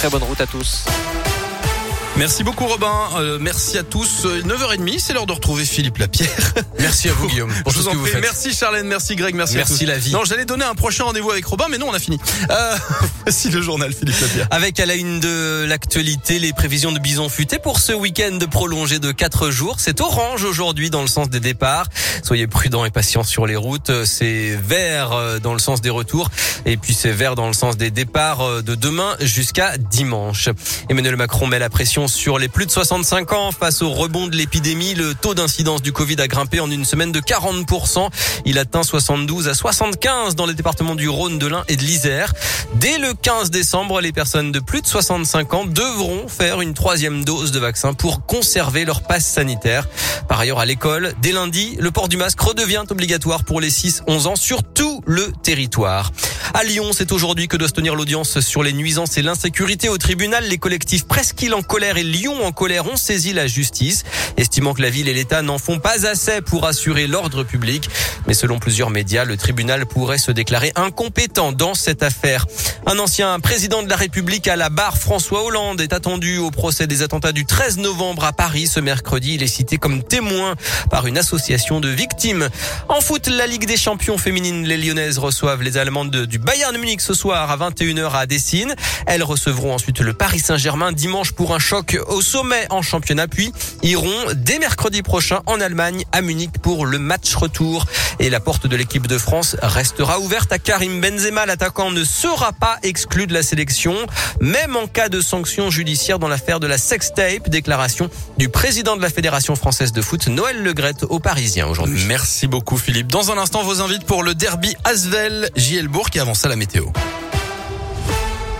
Très bonne route à tous. Merci beaucoup Robin, euh, merci à tous. 9h30, c'est l'heure de retrouver Philippe Lapierre. Merci à vous Guillaume pour Je tout vous ce que en vous prie. faites. Merci Charlène, merci Greg, merci, à Merci tous. la vie. Non, j'allais donner un prochain rendez-vous avec Robin, mais non, on a fini. Euh, voici le journal Philippe Lapierre. Avec à la une de l'actualité, les prévisions de bison futé pour ce week-end prolongé de 4 jours. C'est orange aujourd'hui dans le sens des départs. Soyez prudents et patients sur les routes. C'est vert euh, dans le sens des retours et puis c'est vert dans le sens des départs euh, de demain jusqu'à dimanche. Emmanuel Macron met la pression sur les plus de 65 ans face au rebond de l'épidémie. Le taux d'incidence du Covid a grimpé en une semaine de 40%. Il atteint 72 à 75 dans les départements du Rhône, de l'Ain et de l'Isère. Dès le 15 décembre, les personnes de plus de 65 ans devront faire une troisième dose de vaccin pour conserver leur passe sanitaire. Par ailleurs, à l'école, dès lundi, le port du masque redevient obligatoire pour les 6-11 ans sur tout le territoire. À Lyon, c'est aujourd'hui que doit se tenir l'audience sur les nuisances et l'insécurité au tribunal. Les collectifs Presqu'île en colère et Lyon en colère ont saisi la justice, estimant que la ville et l'État n'en font pas assez pour assurer l'ordre public. Mais selon plusieurs médias, le tribunal pourrait se déclarer incompétent dans cette affaire. Un ancien président de la République à la barre, François Hollande, est attendu au procès des attentats du 13 novembre à Paris. Ce mercredi, il est cité comme témoin par une association de victimes. En foot, la Ligue des champions féminines, les Lyonnaises reçoivent les Allemandes de- du Bayern Munich ce soir à 21h à Dessine. Elles recevront ensuite le Paris Saint-Germain dimanche pour un choc au sommet en championnat, puis iront dès mercredi prochain en Allemagne à Munich pour le match retour. Et la porte de l'équipe de France restera ouverte à Karim Benzema. L'attaquant ne sera pas exclu de la sélection, même en cas de sanction judiciaire dans l'affaire de la sextape. Déclaration du président de la Fédération française de foot, Noël Legrette, aux Parisiens aujourd'hui. Merci beaucoup Philippe. Dans un instant, vos invites pour le derby Asvel, JL Bourg et avant ça la météo.